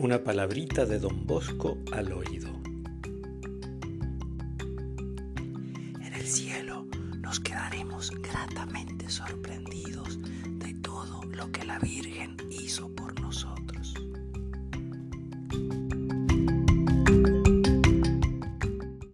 Una palabrita de don Bosco al oído. En el cielo nos quedaremos gratamente sorprendidos de todo lo que la Virgen hizo